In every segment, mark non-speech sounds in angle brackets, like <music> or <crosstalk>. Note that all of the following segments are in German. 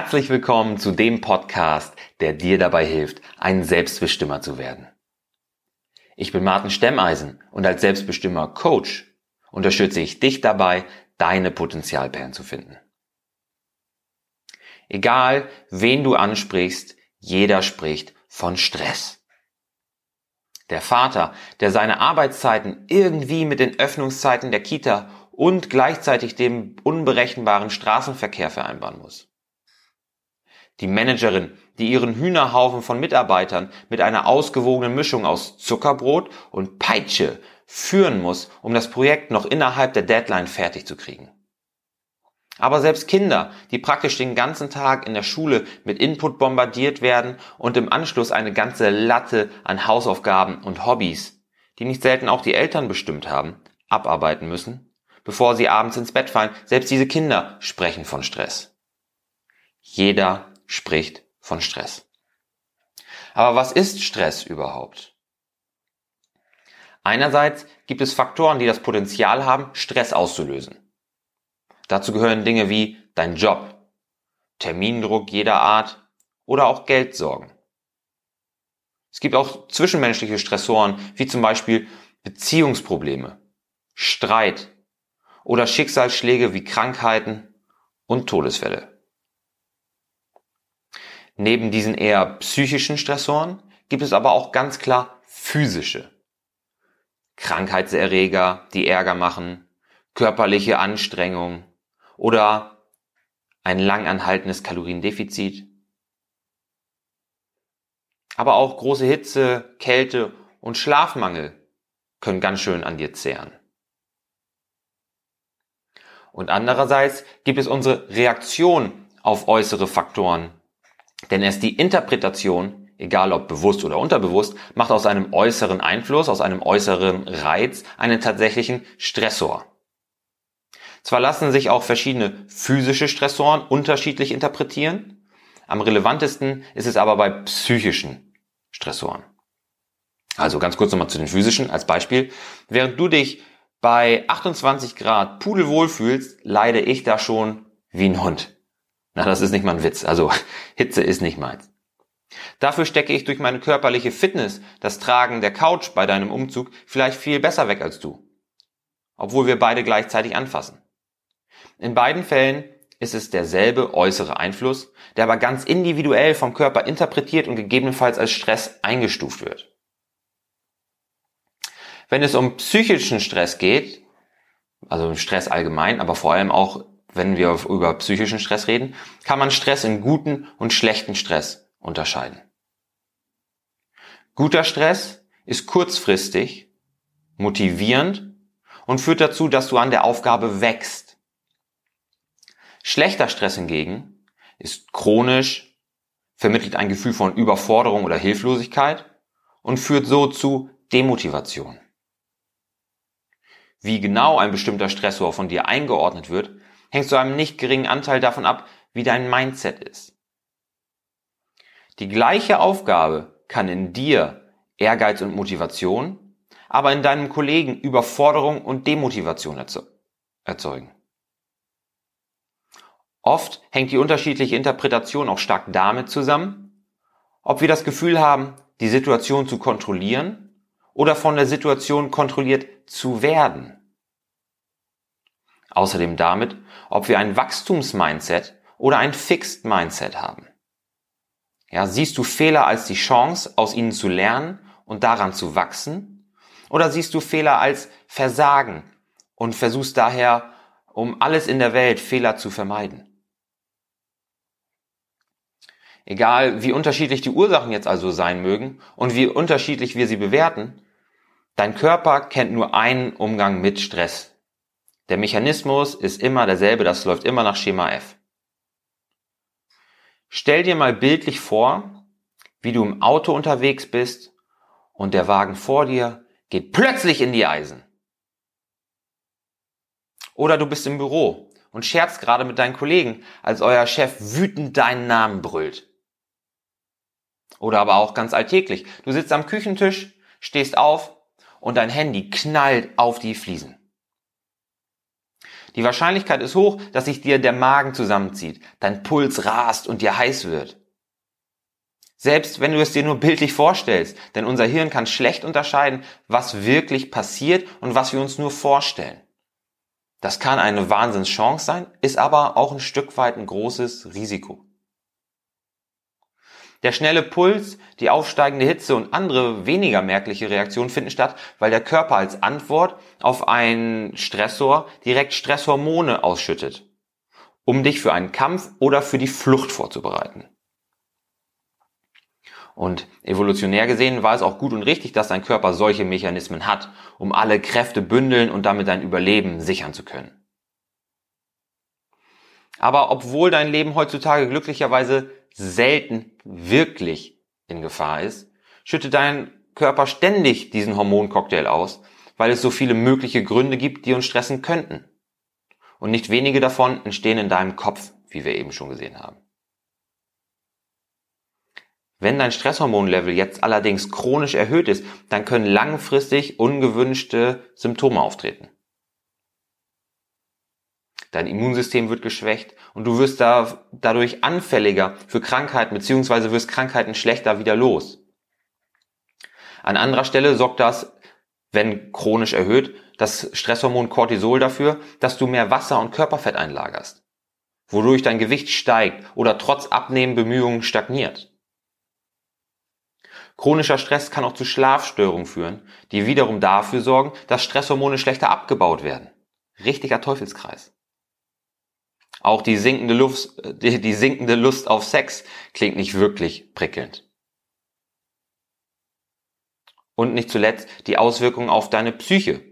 Herzlich willkommen zu dem Podcast, der dir dabei hilft, ein Selbstbestimmer zu werden. Ich bin Martin Stemmeisen und als Selbstbestimmer Coach unterstütze ich dich dabei, deine Potenzialperlen zu finden. Egal, wen du ansprichst, jeder spricht von Stress. Der Vater, der seine Arbeitszeiten irgendwie mit den Öffnungszeiten der Kita und gleichzeitig dem unberechenbaren Straßenverkehr vereinbaren muss. Die Managerin, die ihren Hühnerhaufen von Mitarbeitern mit einer ausgewogenen Mischung aus Zuckerbrot und Peitsche führen muss, um das Projekt noch innerhalb der Deadline fertig zu kriegen. Aber selbst Kinder, die praktisch den ganzen Tag in der Schule mit Input bombardiert werden und im Anschluss eine ganze Latte an Hausaufgaben und Hobbys, die nicht selten auch die Eltern bestimmt haben, abarbeiten müssen, bevor sie abends ins Bett fallen, selbst diese Kinder sprechen von Stress. Jeder spricht von Stress. Aber was ist Stress überhaupt? Einerseits gibt es Faktoren, die das Potenzial haben, Stress auszulösen. Dazu gehören Dinge wie dein Job, Termindruck jeder Art oder auch Geldsorgen. Es gibt auch zwischenmenschliche Stressoren, wie zum Beispiel Beziehungsprobleme, Streit oder Schicksalsschläge wie Krankheiten und Todesfälle. Neben diesen eher psychischen Stressoren gibt es aber auch ganz klar physische. Krankheitserreger, die Ärger machen, körperliche Anstrengung oder ein langanhaltendes Kaloriendefizit. Aber auch große Hitze, Kälte und Schlafmangel können ganz schön an dir zehren. Und andererseits gibt es unsere Reaktion auf äußere Faktoren, denn erst die Interpretation, egal ob bewusst oder unterbewusst, macht aus einem äußeren Einfluss, aus einem äußeren Reiz einen tatsächlichen Stressor. Zwar lassen sich auch verschiedene physische Stressoren unterschiedlich interpretieren, am relevantesten ist es aber bei psychischen Stressoren. Also ganz kurz nochmal zu den physischen als Beispiel. Während du dich bei 28 Grad pudelwohl fühlst, leide ich da schon wie ein Hund. Na, das ist nicht mal ein Witz. Also <laughs> Hitze ist nicht meins. Dafür stecke ich durch meine körperliche Fitness das Tragen der Couch bei deinem Umzug vielleicht viel besser weg als du. Obwohl wir beide gleichzeitig anfassen. In beiden Fällen ist es derselbe äußere Einfluss, der aber ganz individuell vom Körper interpretiert und gegebenenfalls als Stress eingestuft wird. Wenn es um psychischen Stress geht, also Stress allgemein, aber vor allem auch wenn wir über psychischen Stress reden, kann man Stress in guten und schlechten Stress unterscheiden. Guter Stress ist kurzfristig, motivierend und führt dazu, dass du an der Aufgabe wächst. Schlechter Stress hingegen ist chronisch, vermittelt ein Gefühl von Überforderung oder Hilflosigkeit und führt so zu Demotivation. Wie genau ein bestimmter Stressor von dir eingeordnet wird, hängt zu einem nicht geringen Anteil davon ab, wie dein Mindset ist. Die gleiche Aufgabe kann in dir Ehrgeiz und Motivation, aber in deinem Kollegen Überforderung und Demotivation erzeugen. Oft hängt die unterschiedliche Interpretation auch stark damit zusammen, ob wir das Gefühl haben, die Situation zu kontrollieren oder von der Situation kontrolliert zu werden. Außerdem damit, ob wir ein Wachstumsmindset oder ein Fixed Mindset haben. Ja, siehst du Fehler als die Chance, aus ihnen zu lernen und daran zu wachsen? Oder siehst du Fehler als Versagen und versuchst daher, um alles in der Welt Fehler zu vermeiden? Egal, wie unterschiedlich die Ursachen jetzt also sein mögen und wie unterschiedlich wir sie bewerten, dein Körper kennt nur einen Umgang mit Stress der Mechanismus ist immer derselbe, das läuft immer nach Schema F. Stell dir mal bildlich vor, wie du im Auto unterwegs bist und der Wagen vor dir geht plötzlich in die Eisen. Oder du bist im Büro und scherzt gerade mit deinen Kollegen, als euer Chef wütend deinen Namen brüllt. Oder aber auch ganz alltäglich. Du sitzt am Küchentisch, stehst auf und dein Handy knallt auf die Fliesen. Die Wahrscheinlichkeit ist hoch, dass sich dir der Magen zusammenzieht, dein Puls rast und dir heiß wird. Selbst wenn du es dir nur bildlich vorstellst, denn unser Hirn kann schlecht unterscheiden, was wirklich passiert und was wir uns nur vorstellen. Das kann eine Wahnsinnschance sein, ist aber auch ein Stück weit ein großes Risiko. Der schnelle Puls, die aufsteigende Hitze und andere weniger merkliche Reaktionen finden statt, weil der Körper als Antwort auf einen Stressor direkt Stresshormone ausschüttet, um dich für einen Kampf oder für die Flucht vorzubereiten. Und evolutionär gesehen war es auch gut und richtig, dass dein Körper solche Mechanismen hat, um alle Kräfte bündeln und damit dein Überleben sichern zu können. Aber obwohl dein Leben heutzutage glücklicherweise selten wirklich in Gefahr ist, schüttet dein Körper ständig diesen Hormoncocktail aus, weil es so viele mögliche Gründe gibt, die uns stressen könnten. Und nicht wenige davon entstehen in deinem Kopf, wie wir eben schon gesehen haben. Wenn dein Stresshormonlevel jetzt allerdings chronisch erhöht ist, dann können langfristig ungewünschte Symptome auftreten. Dein Immunsystem wird geschwächt und du wirst da, dadurch anfälliger für Krankheiten bzw. wirst Krankheiten schlechter wieder los. An anderer Stelle sorgt das, wenn chronisch erhöht, das Stresshormon Cortisol dafür, dass du mehr Wasser und Körperfett einlagerst, wodurch dein Gewicht steigt oder trotz Abnehmbemühungen stagniert. Chronischer Stress kann auch zu Schlafstörungen führen, die wiederum dafür sorgen, dass Stresshormone schlechter abgebaut werden. Richtiger Teufelskreis. Auch die sinkende Lust, die, die sinkende Lust auf Sex klingt nicht wirklich prickelnd. Und nicht zuletzt die Auswirkungen auf deine Psyche.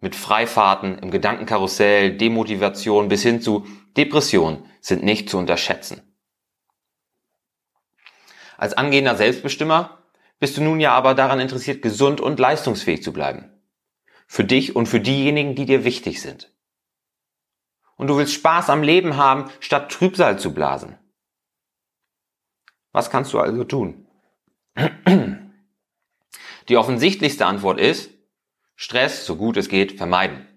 Mit Freifahrten im Gedankenkarussell, Demotivation bis hin zu Depression sind nicht zu unterschätzen. Als angehender Selbstbestimmer bist du nun ja aber daran interessiert, gesund und leistungsfähig zu bleiben. Für dich und für diejenigen, die dir wichtig sind und du willst Spaß am Leben haben, statt Trübsal zu blasen. Was kannst du also tun? Die offensichtlichste Antwort ist, Stress, so gut es geht, vermeiden.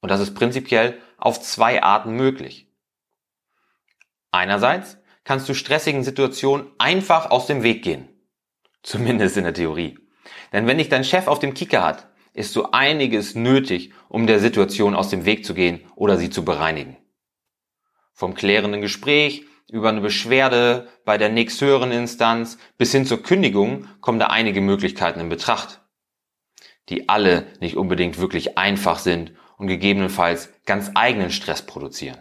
Und das ist prinzipiell auf zwei Arten möglich. Einerseits kannst du stressigen Situationen einfach aus dem Weg gehen. Zumindest in der Theorie. Denn wenn dich dein Chef auf dem Kicker hat, ist so einiges nötig, um der Situation aus dem Weg zu gehen oder sie zu bereinigen. Vom klärenden Gespräch über eine Beschwerde bei der nächsthöheren Instanz bis hin zur Kündigung kommen da einige Möglichkeiten in Betracht, die alle nicht unbedingt wirklich einfach sind und gegebenenfalls ganz eigenen Stress produzieren.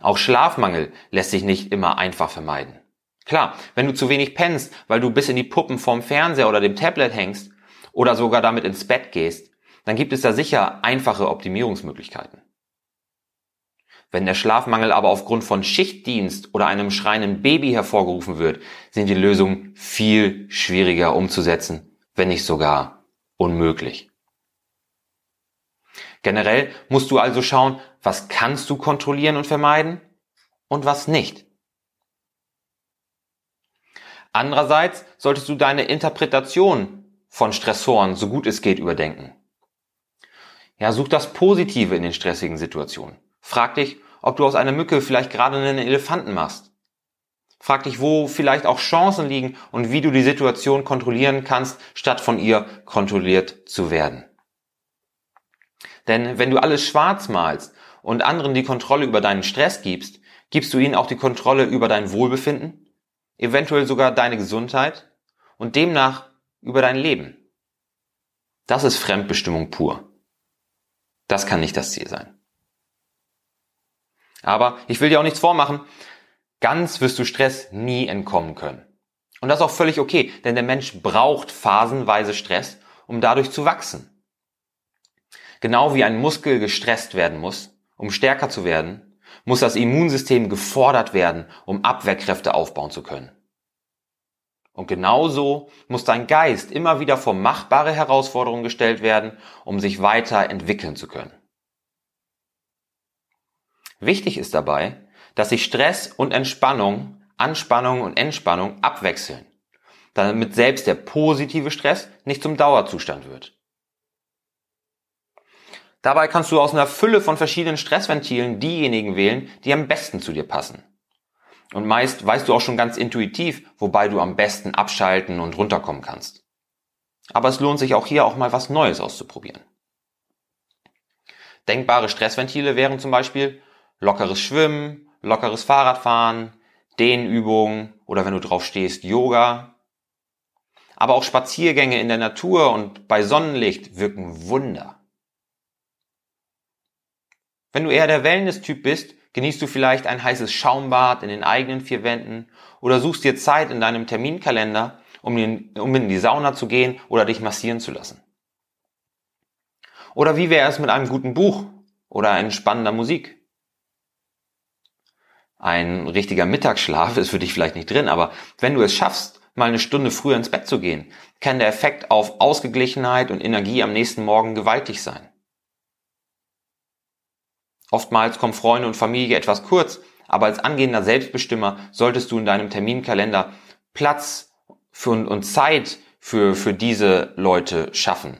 Auch Schlafmangel lässt sich nicht immer einfach vermeiden. Klar, wenn du zu wenig pennst, weil du bis in die Puppen vorm Fernseher oder dem Tablet hängst, oder sogar damit ins Bett gehst, dann gibt es da sicher einfache Optimierungsmöglichkeiten. Wenn der Schlafmangel aber aufgrund von Schichtdienst oder einem schreienden Baby hervorgerufen wird, sind die Lösungen viel schwieriger umzusetzen, wenn nicht sogar unmöglich. Generell musst du also schauen, was kannst du kontrollieren und vermeiden und was nicht. Andererseits solltest du deine Interpretation von Stressoren so gut es geht überdenken. Ja, such das Positive in den stressigen Situationen. Frag dich, ob du aus einer Mücke vielleicht gerade einen Elefanten machst. Frag dich, wo vielleicht auch Chancen liegen und wie du die Situation kontrollieren kannst, statt von ihr kontrolliert zu werden. Denn wenn du alles schwarz malst und anderen die Kontrolle über deinen Stress gibst, gibst du ihnen auch die Kontrolle über dein Wohlbefinden, eventuell sogar deine Gesundheit und demnach über dein Leben. Das ist Fremdbestimmung pur. Das kann nicht das Ziel sein. Aber ich will dir auch nichts vormachen. Ganz wirst du Stress nie entkommen können. Und das ist auch völlig okay, denn der Mensch braucht phasenweise Stress, um dadurch zu wachsen. Genau wie ein Muskel gestresst werden muss, um stärker zu werden, muss das Immunsystem gefordert werden, um Abwehrkräfte aufbauen zu können. Und genauso muss dein Geist immer wieder vor machbare Herausforderungen gestellt werden, um sich weiter entwickeln zu können. Wichtig ist dabei, dass sich Stress und Entspannung, Anspannung und Entspannung abwechseln, damit selbst der positive Stress nicht zum Dauerzustand wird. Dabei kannst du aus einer Fülle von verschiedenen Stressventilen diejenigen wählen, die am besten zu dir passen. Und meist weißt du auch schon ganz intuitiv, wobei du am besten abschalten und runterkommen kannst. Aber es lohnt sich auch hier auch mal was Neues auszuprobieren. Denkbare Stressventile wären zum Beispiel lockeres Schwimmen, lockeres Fahrradfahren, Dehnübungen oder wenn du drauf stehst, Yoga. Aber auch Spaziergänge in der Natur und bei Sonnenlicht wirken Wunder. Wenn du eher der Wellness-Typ bist, genießt du vielleicht ein heißes Schaumbad in den eigenen vier Wänden oder suchst dir Zeit in deinem Terminkalender, um in, die Sauna zu gehen oder dich massieren zu lassen. Oder wie wäre es mit einem guten Buch oder entspannender Musik? Ein richtiger Mittagsschlaf ist für dich vielleicht nicht drin, aber wenn du es schaffst, mal eine Stunde früher ins Bett zu gehen, kann der Effekt auf Ausgeglichenheit und Energie am nächsten Morgen gewaltig sein. Oftmals kommen Freunde und Familie etwas kurz, aber als angehender Selbstbestimmer solltest du in deinem Terminkalender Platz für, und Zeit für, für diese Leute schaffen.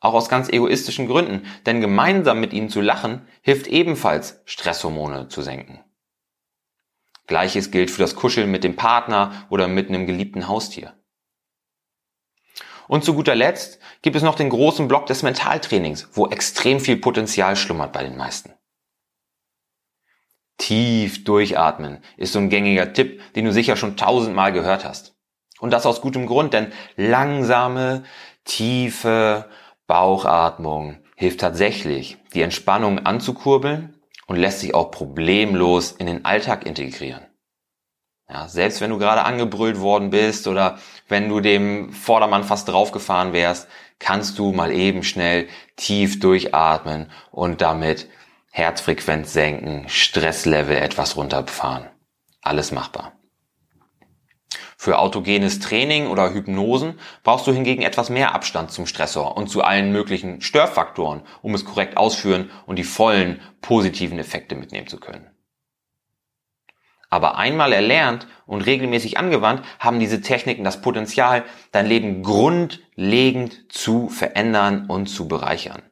Auch aus ganz egoistischen Gründen, denn gemeinsam mit ihnen zu lachen hilft ebenfalls Stresshormone zu senken. Gleiches gilt für das Kuscheln mit dem Partner oder mit einem geliebten Haustier. Und zu guter Letzt gibt es noch den großen Block des Mentaltrainings, wo extrem viel Potenzial schlummert bei den meisten. Tief durchatmen ist so ein gängiger Tipp, den du sicher schon tausendmal gehört hast. Und das aus gutem Grund, denn langsame, tiefe Bauchatmung hilft tatsächlich, die Entspannung anzukurbeln und lässt sich auch problemlos in den Alltag integrieren. Ja, selbst wenn du gerade angebrüllt worden bist oder wenn du dem Vordermann fast draufgefahren wärst, kannst du mal eben schnell tief durchatmen und damit Herzfrequenz senken, Stresslevel etwas runterfahren. Alles machbar. Für autogenes Training oder Hypnosen brauchst du hingegen etwas mehr Abstand zum Stressor und zu allen möglichen Störfaktoren, um es korrekt ausführen und die vollen positiven Effekte mitnehmen zu können. Aber einmal erlernt und regelmäßig angewandt, haben diese Techniken das Potenzial, dein Leben grundlegend zu verändern und zu bereichern.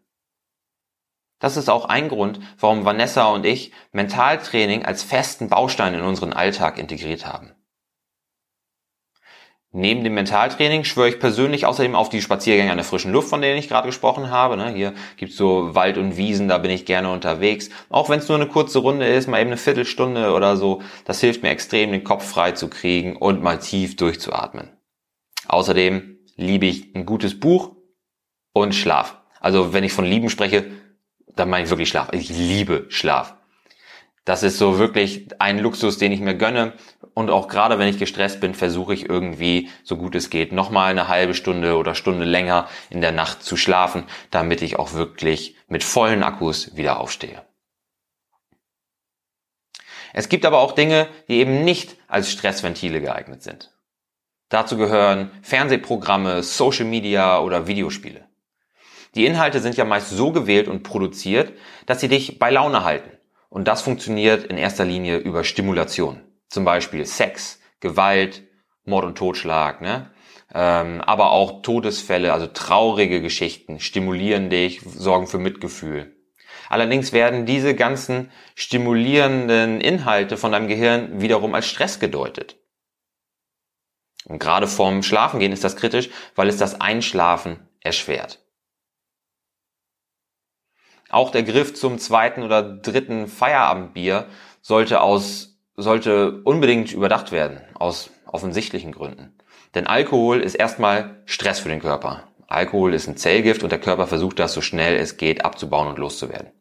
Das ist auch ein Grund, warum Vanessa und ich Mentaltraining als festen Baustein in unseren Alltag integriert haben. Neben dem Mentaltraining schwöre ich persönlich außerdem auf die Spaziergänge an der frischen Luft, von denen ich gerade gesprochen habe. Ne? Hier gibt's so Wald und Wiesen, da bin ich gerne unterwegs. Auch wenn es nur eine kurze Runde ist, mal eben eine Viertelstunde oder so, das hilft mir extrem, den Kopf frei zu kriegen und mal tief durchzuatmen. Außerdem liebe ich ein gutes Buch und Schlaf. Also wenn ich von Lieben spreche, dann meine ich wirklich Schlaf. Ich liebe Schlaf. Das ist so wirklich ein Luxus, den ich mir gönne. Und auch gerade wenn ich gestresst bin, versuche ich irgendwie, so gut es geht, nochmal eine halbe Stunde oder Stunde länger in der Nacht zu schlafen, damit ich auch wirklich mit vollen Akkus wieder aufstehe. Es gibt aber auch Dinge, die eben nicht als Stressventile geeignet sind. Dazu gehören Fernsehprogramme, Social Media oder Videospiele. Die Inhalte sind ja meist so gewählt und produziert, dass sie dich bei Laune halten. Und das funktioniert in erster Linie über Stimulation. Zum Beispiel Sex, Gewalt, Mord und Totschlag, ne? Ähm, aber auch Todesfälle, also traurige Geschichten, stimulieren dich, sorgen für Mitgefühl. Allerdings werden diese ganzen stimulierenden Inhalte von deinem Gehirn wiederum als Stress gedeutet. Und gerade vorm Schlafengehen ist das kritisch, weil es das Einschlafen erschwert. Auch der Griff zum zweiten oder dritten Feierabendbier sollte aus, sollte unbedingt überdacht werden, aus offensichtlichen Gründen. Denn Alkohol ist erstmal Stress für den Körper. Alkohol ist ein Zellgift und der Körper versucht das so schnell es geht abzubauen und loszuwerden.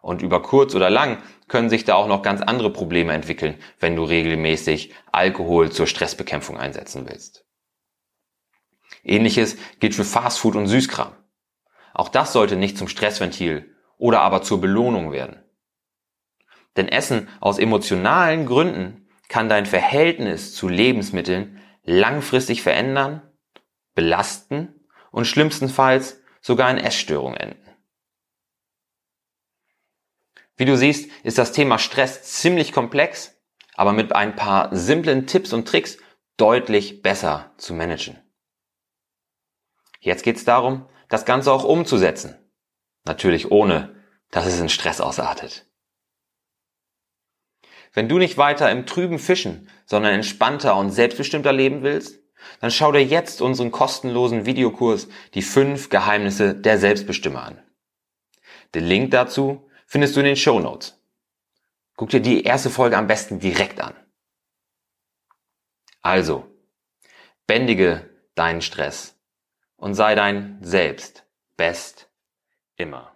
Und über kurz oder lang können sich da auch noch ganz andere Probleme entwickeln, wenn du regelmäßig Alkohol zur Stressbekämpfung einsetzen willst. Ähnliches gilt für Fastfood und Süßkram. Auch das sollte nicht zum Stressventil oder aber zur Belohnung werden. Denn Essen aus emotionalen Gründen kann dein Verhältnis zu Lebensmitteln langfristig verändern, belasten und schlimmstenfalls sogar in Essstörungen enden. Wie du siehst, ist das Thema Stress ziemlich komplex, aber mit ein paar simplen Tipps und Tricks deutlich besser zu managen. Jetzt geht es darum, das Ganze auch umzusetzen. Natürlich ohne, dass es in Stress ausartet. Wenn du nicht weiter im Trüben fischen, sondern entspannter und selbstbestimmter leben willst, dann schau dir jetzt unseren kostenlosen Videokurs Die fünf Geheimnisse der Selbstbestimmer an. Den Link dazu findest du in den Show Notes. Guck dir die erste Folge am besten direkt an. Also, bändige deinen Stress und sei dein Selbst best immer.